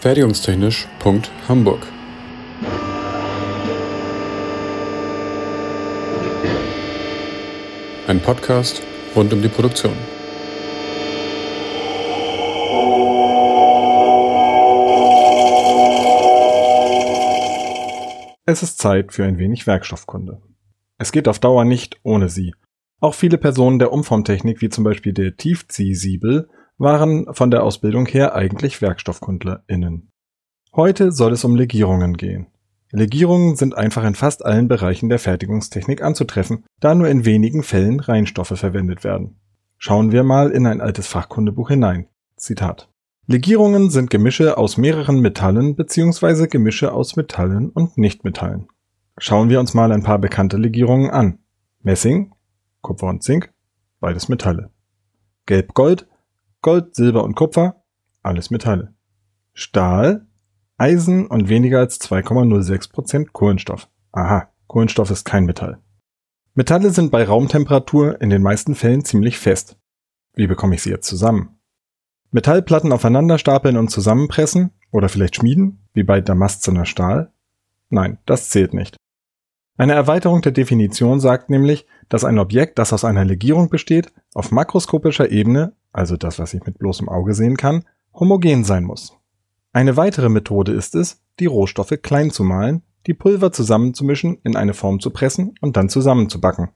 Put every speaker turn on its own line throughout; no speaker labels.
Fertigungstechnisch.hamburg Ein Podcast rund um die Produktion.
Es ist Zeit für ein wenig Werkstoffkunde. Es geht auf Dauer nicht ohne sie. Auch viele Personen der Umformtechnik, wie zum Beispiel der Tiefziehsiebel, waren von der Ausbildung her eigentlich WerkstoffkundlerInnen. Heute soll es um Legierungen gehen. Legierungen sind einfach in fast allen Bereichen der Fertigungstechnik anzutreffen, da nur in wenigen Fällen Reinstoffe verwendet werden. Schauen wir mal in ein altes Fachkundebuch hinein. Zitat. Legierungen sind Gemische aus mehreren Metallen bzw. Gemische aus Metallen und Nichtmetallen. Schauen wir uns mal ein paar bekannte Legierungen an. Messing, Kupfer und Zink, beides Metalle. Gelb-Gold, Gold, Silber und Kupfer, alles Metalle. Stahl, Eisen und weniger als 2,06% Kohlenstoff. Aha, Kohlenstoff ist kein Metall. Metalle sind bei Raumtemperatur in den meisten Fällen ziemlich fest. Wie bekomme ich sie jetzt zusammen? Metallplatten aufeinander stapeln und zusammenpressen oder vielleicht schmieden, wie bei Damastzener Stahl? Nein, das zählt nicht. Eine Erweiterung der Definition sagt nämlich, dass ein Objekt, das aus einer Legierung besteht, auf makroskopischer Ebene, also das, was ich mit bloßem Auge sehen kann, homogen sein muss. Eine weitere Methode ist es, die Rohstoffe klein zu malen, die Pulver zusammenzumischen, in eine Form zu pressen und dann zusammenzubacken.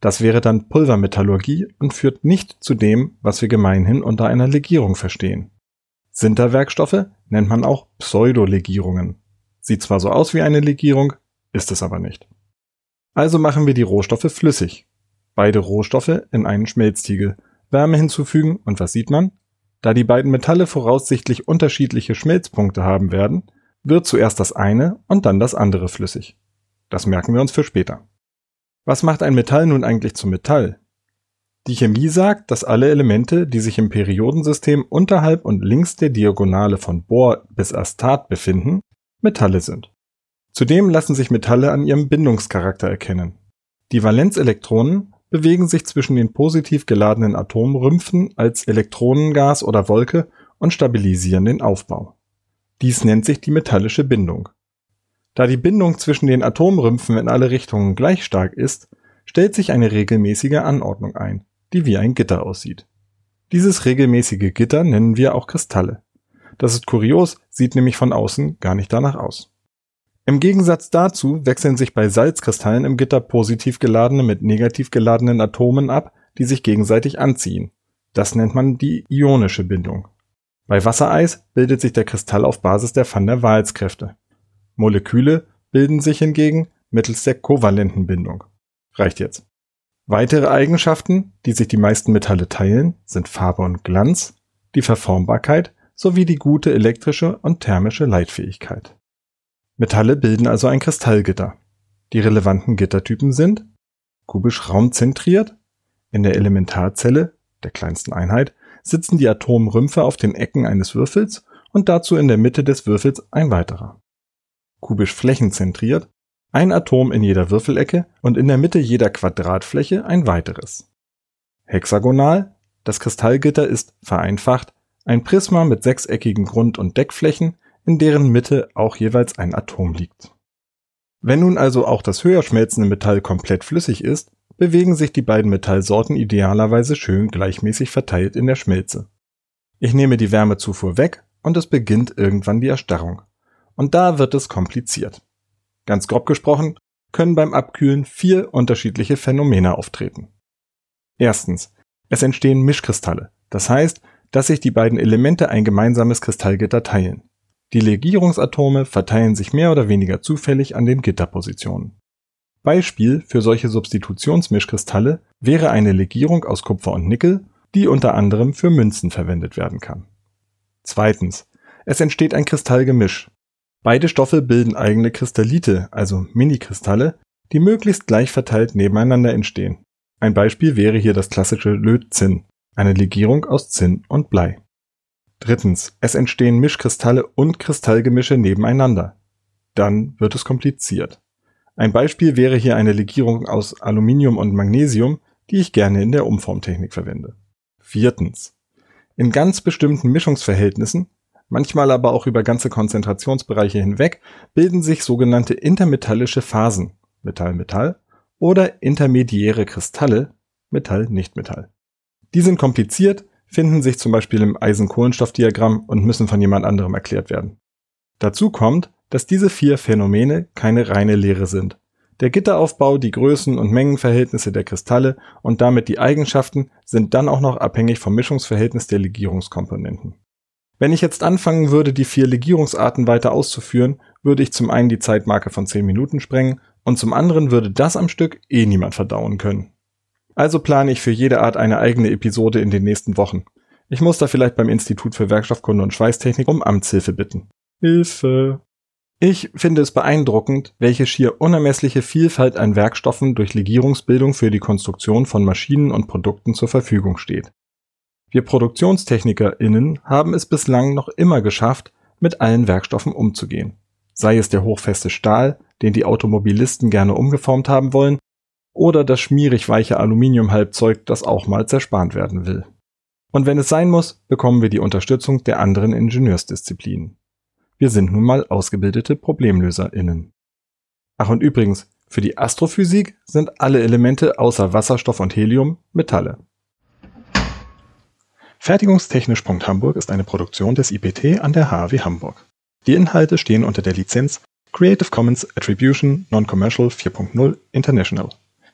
Das wäre dann Pulvermetallurgie und führt nicht zu dem, was wir gemeinhin unter einer Legierung verstehen. Sinterwerkstoffe nennt man auch Pseudolegierungen. Sieht zwar so aus wie eine Legierung, ist es aber nicht. Also machen wir die Rohstoffe flüssig. Beide Rohstoffe in einen Schmelztiegel, Wärme hinzufügen und was sieht man? Da die beiden Metalle voraussichtlich unterschiedliche Schmelzpunkte haben werden, wird zuerst das eine und dann das andere flüssig. Das merken wir uns für später. Was macht ein Metall nun eigentlich zum Metall? Die Chemie sagt, dass alle Elemente, die sich im Periodensystem unterhalb und links der Diagonale von Bohr bis Astat befinden, Metalle sind. Zudem lassen sich Metalle an ihrem Bindungscharakter erkennen. Die Valenzelektronen bewegen sich zwischen den positiv geladenen Atomrümpfen als Elektronengas oder Wolke und stabilisieren den Aufbau. Dies nennt sich die metallische Bindung. Da die Bindung zwischen den Atomrümpfen in alle Richtungen gleich stark ist, stellt sich eine regelmäßige Anordnung ein, die wie ein Gitter aussieht. Dieses regelmäßige Gitter nennen wir auch Kristalle. Das ist kurios, sieht nämlich von außen gar nicht danach aus. Im Gegensatz dazu wechseln sich bei Salzkristallen im Gitter positiv geladene mit negativ geladenen Atomen ab, die sich gegenseitig anziehen. Das nennt man die ionische Bindung. Bei Wassereis bildet sich der Kristall auf Basis der Van der Waals-Kräfte. Moleküle bilden sich hingegen mittels der kovalenten Bindung. Reicht jetzt. Weitere Eigenschaften, die sich die meisten Metalle teilen, sind Farbe und Glanz, die Verformbarkeit sowie die gute elektrische und thermische Leitfähigkeit. Metalle bilden also ein Kristallgitter. Die relevanten Gittertypen sind kubisch raumzentriert, in der Elementarzelle, der kleinsten Einheit, sitzen die Atomrümpfe auf den Ecken eines Würfels und dazu in der Mitte des Würfels ein weiterer kubisch flächenzentriert, ein Atom in jeder Würfelecke und in der Mitte jeder Quadratfläche ein weiteres. Hexagonal, das Kristallgitter ist, vereinfacht, ein Prisma mit sechseckigen Grund- und Deckflächen, in deren Mitte auch jeweils ein Atom liegt. Wenn nun also auch das höher schmelzende Metall komplett flüssig ist, bewegen sich die beiden Metallsorten idealerweise schön gleichmäßig verteilt in der Schmelze. Ich nehme die Wärmezufuhr weg und es beginnt irgendwann die Erstarrung. Und da wird es kompliziert. Ganz grob gesprochen können beim Abkühlen vier unterschiedliche Phänomene auftreten. Erstens, es entstehen Mischkristalle, das heißt, dass sich die beiden Elemente ein gemeinsames Kristallgitter teilen. Die Legierungsatome verteilen sich mehr oder weniger zufällig an den Gitterpositionen. Beispiel für solche Substitutionsmischkristalle wäre eine Legierung aus Kupfer und Nickel, die unter anderem für Münzen verwendet werden kann. Zweitens, es entsteht ein Kristallgemisch, Beide Stoffe bilden eigene Kristallite, also Minikristalle, die möglichst gleich verteilt nebeneinander entstehen. Ein Beispiel wäre hier das klassische Lötzinn, eine Legierung aus Zinn und Blei. Drittens, es entstehen Mischkristalle und Kristallgemische nebeneinander. Dann wird es kompliziert. Ein Beispiel wäre hier eine Legierung aus Aluminium und Magnesium, die ich gerne in der Umformtechnik verwende. Viertens. In ganz bestimmten Mischungsverhältnissen manchmal aber auch über ganze Konzentrationsbereiche hinweg, bilden sich sogenannte intermetallische Phasen Metall-Metall oder intermediäre Kristalle Metall-Nicht-Metall. Die sind kompliziert, finden sich zum Beispiel im Eisen-Kohlenstoff-Diagramm und müssen von jemand anderem erklärt werden. Dazu kommt, dass diese vier Phänomene keine reine Lehre sind. Der Gitteraufbau, die Größen und Mengenverhältnisse der Kristalle und damit die Eigenschaften sind dann auch noch abhängig vom Mischungsverhältnis der Legierungskomponenten. Wenn ich jetzt anfangen würde, die vier Legierungsarten weiter auszuführen, würde ich zum einen die Zeitmarke von 10 Minuten sprengen und zum anderen würde das am Stück eh niemand verdauen können. Also plane ich für jede Art eine eigene Episode in den nächsten Wochen. Ich muss da vielleicht beim Institut für Werkstoffkunde und Schweißtechnik um Amtshilfe bitten. Hilfe! Ich finde es beeindruckend, welche schier unermessliche Vielfalt an Werkstoffen durch Legierungsbildung für die Konstruktion von Maschinen und Produkten zur Verfügung steht. Wir ProduktionstechnikerInnen haben es bislang noch immer geschafft, mit allen Werkstoffen umzugehen. Sei es der hochfeste Stahl, den die Automobilisten gerne umgeformt haben wollen, oder das schmierig weiche Aluminiumhalbzeug, das auch mal zerspannt werden will. Und wenn es sein muss, bekommen wir die Unterstützung der anderen Ingenieursdisziplinen. Wir sind nun mal ausgebildete ProblemlöserInnen. Ach und übrigens, für die Astrophysik sind alle Elemente außer Wasserstoff und Helium Metalle. Fertigungstechnisch.hamburg ist eine Produktion des IPT an der HW Hamburg. Die Inhalte stehen unter der Lizenz Creative Commons Attribution Non-Commercial 4.0 International.